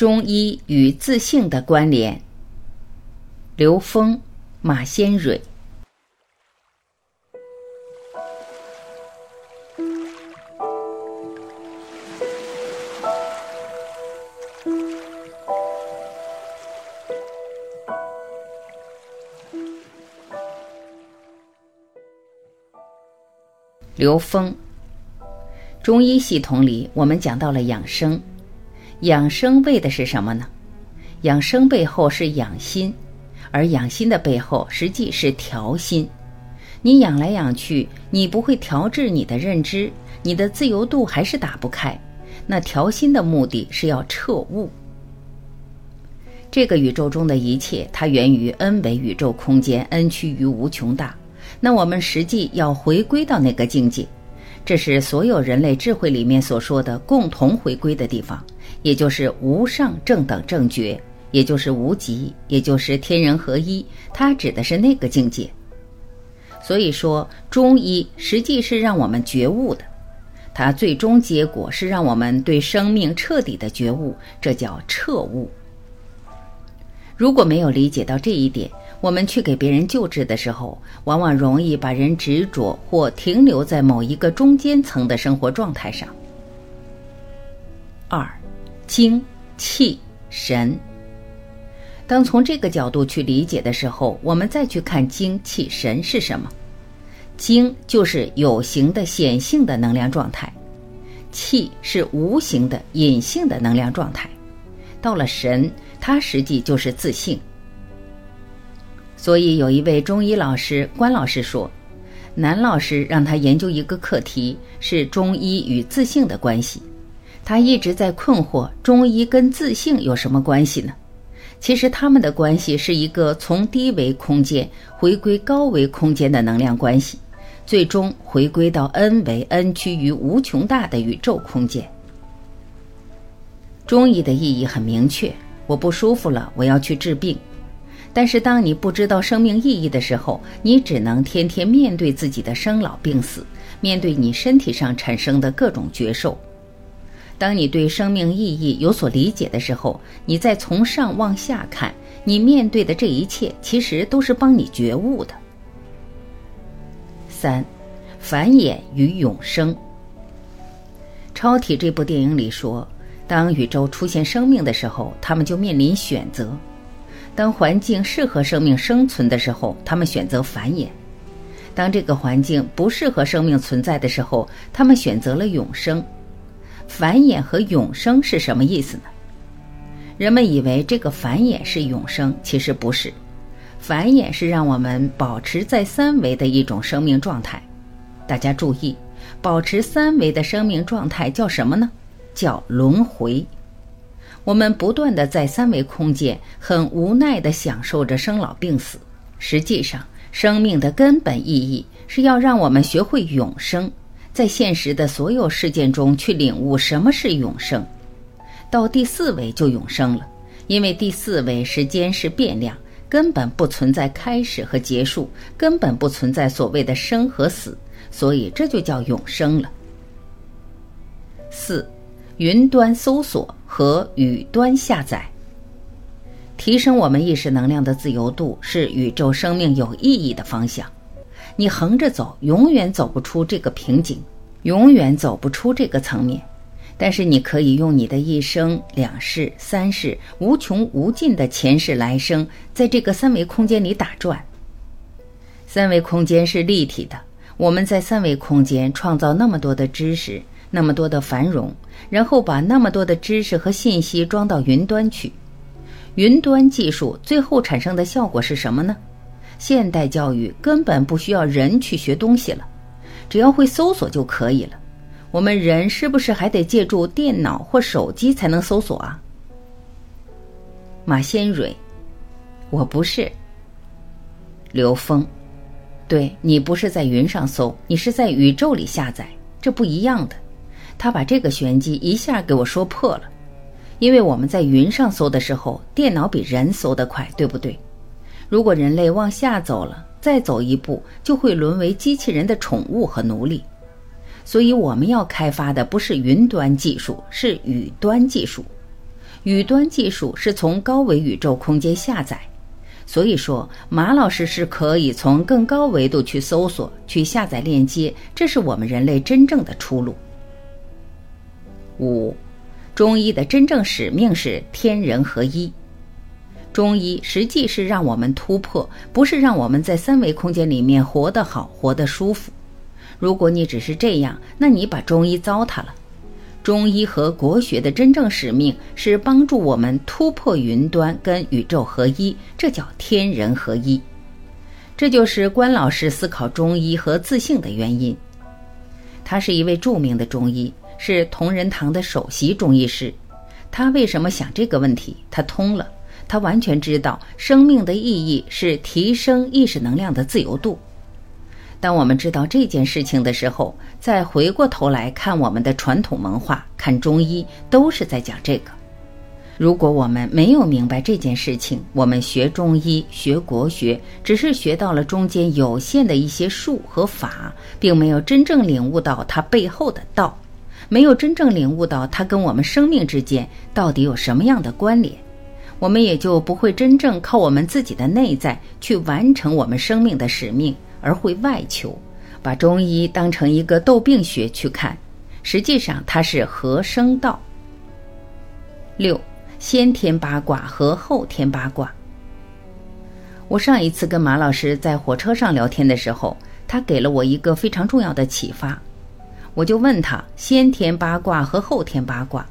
中医与自信的关联。刘峰、马先蕊。刘峰，中医系统里，我们讲到了养生。养生为的是什么呢？养生背后是养心，而养心的背后实际是调心。你养来养去，你不会调制你的认知，你的自由度还是打不开。那调心的目的是要彻悟。这个宇宙中的一切，它源于 n 维宇宙空间，n 趋于无穷大。那我们实际要回归到那个境界，这是所有人类智慧里面所说的共同回归的地方。也就是无上正等正觉，也就是无极，也就是天人合一。它指的是那个境界。所以说，中医实际是让我们觉悟的，它最终结果是让我们对生命彻底的觉悟，这叫彻悟。如果没有理解到这一点，我们去给别人救治的时候，往往容易把人执着或停留在某一个中间层的生活状态上。二。精气神。当从这个角度去理解的时候，我们再去看精气神是什么。精就是有形的显性的能量状态，气是无形的隐性的能量状态。到了神，它实际就是自信。所以有一位中医老师关老师说，南老师让他研究一个课题，是中医与自信的关系。他一直在困惑，中医跟自信有什么关系呢？其实他们的关系是一个从低维空间回归高维空间的能量关系，最终回归到 n 维 n 趋于无穷大的宇宙空间。中医的意义很明确，我不舒服了，我要去治病。但是当你不知道生命意义的时候，你只能天天面对自己的生老病死，面对你身体上产生的各种绝受。当你对生命意义有所理解的时候，你再从上往下看，你面对的这一切其实都是帮你觉悟的。三，繁衍与永生。超体这部电影里说，当宇宙出现生命的时候，他们就面临选择；当环境适合生命生存的时候，他们选择繁衍；当这个环境不适合生命存在的时候，他们选择了永生。繁衍和永生是什么意思呢？人们以为这个繁衍是永生，其实不是。繁衍是让我们保持在三维的一种生命状态。大家注意，保持三维的生命状态叫什么呢？叫轮回。我们不断的在三维空间，很无奈的享受着生老病死。实际上，生命的根本意义是要让我们学会永生。在现实的所有事件中去领悟什么是永生，到第四维就永生了，因为第四维时间是变量，根本不存在开始和结束，根本不存在所谓的生和死，所以这就叫永生了。四，云端搜索和雨端下载，提升我们意识能量的自由度是宇宙生命有意义的方向。你横着走，永远走不出这个瓶颈，永远走不出这个层面。但是你可以用你的一生、两世、三世，无穷无尽的前世来生，在这个三维空间里打转。三维空间是立体的，我们在三维空间创造那么多的知识，那么多的繁荣，然后把那么多的知识和信息装到云端去。云端技术最后产生的效果是什么呢？现代教育根本不需要人去学东西了，只要会搜索就可以了。我们人是不是还得借助电脑或手机才能搜索啊？马先蕊，我不是。刘峰，对你不是在云上搜，你是在宇宙里下载，这不一样的。他把这个玄机一下给我说破了，因为我们在云上搜的时候，电脑比人搜得快，对不对？如果人类往下走了，再走一步就会沦为机器人的宠物和奴隶。所以我们要开发的不是云端技术，是宇端技术。宇端技术是从高维宇宙空间下载。所以说，马老师是可以从更高维度去搜索、去下载链接，这是我们人类真正的出路。五，中医的真正使命是天人合一。中医实际是让我们突破，不是让我们在三维空间里面活得好、活得舒服。如果你只是这样，那你把中医糟蹋了。中医和国学的真正使命是帮助我们突破云端跟宇宙合一，这叫天人合一。这就是关老师思考中医和自信的原因。他是一位著名的中医，是同仁堂的首席中医师。他为什么想这个问题？他通了，他完全知道生命的意义是提升意识能量的自由度。当我们知道这件事情的时候，再回过头来看我们的传统文化，看中医，都是在讲这个。如果我们没有明白这件事情，我们学中医、学国学，只是学到了中间有限的一些术和法，并没有真正领悟到它背后的道，没有真正领悟到它跟我们生命之间到底有什么样的关联，我们也就不会真正靠我们自己的内在去完成我们生命的使命。而会外求，把中医当成一个斗病学去看，实际上它是合生道。六，先天八卦和后天八卦。我上一次跟马老师在火车上聊天的时候，他给了我一个非常重要的启发，我就问他先天八卦和后天八卦。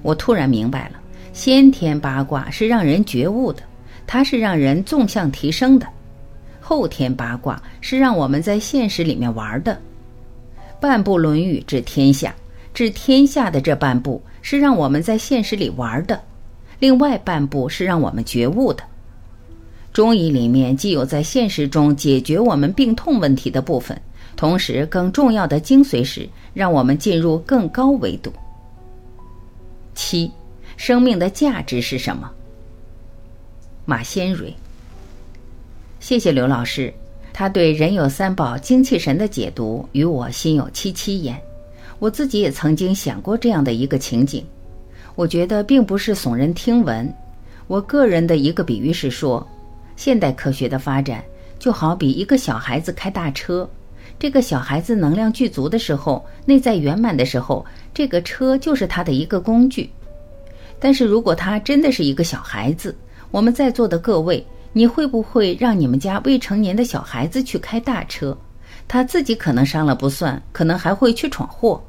我突然明白了，先天八卦是让人觉悟的，它是让人纵向提升的。后天八卦是让我们在现实里面玩的，半部《论语》治天下，治天下的这半部是让我们在现实里玩的，另外半部是让我们觉悟的。中医里面既有在现实中解决我们病痛问题的部分，同时更重要的精髓是让我们进入更高维度。七，生命的价值是什么？马先蕊。谢谢刘老师，他对人有三宝、精气神的解读与我心有戚戚焉。我自己也曾经想过这样的一个情景，我觉得并不是耸人听闻。我个人的一个比喻是说，现代科学的发展就好比一个小孩子开大车，这个小孩子能量具足的时候，内在圆满的时候，这个车就是他的一个工具。但是如果他真的是一个小孩子，我们在座的各位。你会不会让你们家未成年的小孩子去开大车？他自己可能伤了不算，可能还会去闯祸。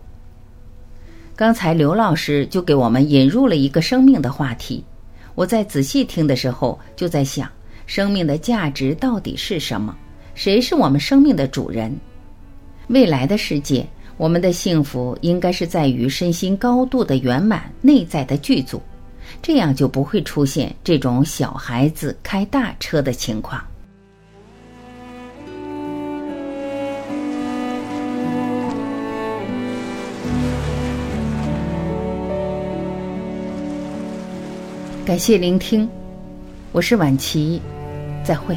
刚才刘老师就给我们引入了一个生命的话题，我在仔细听的时候就在想，生命的价值到底是什么？谁是我们生命的主人？未来的世界，我们的幸福应该是在于身心高度的圆满，内在的具足。这样就不会出现这种小孩子开大车的情况。感谢聆听，我是晚琪，再会。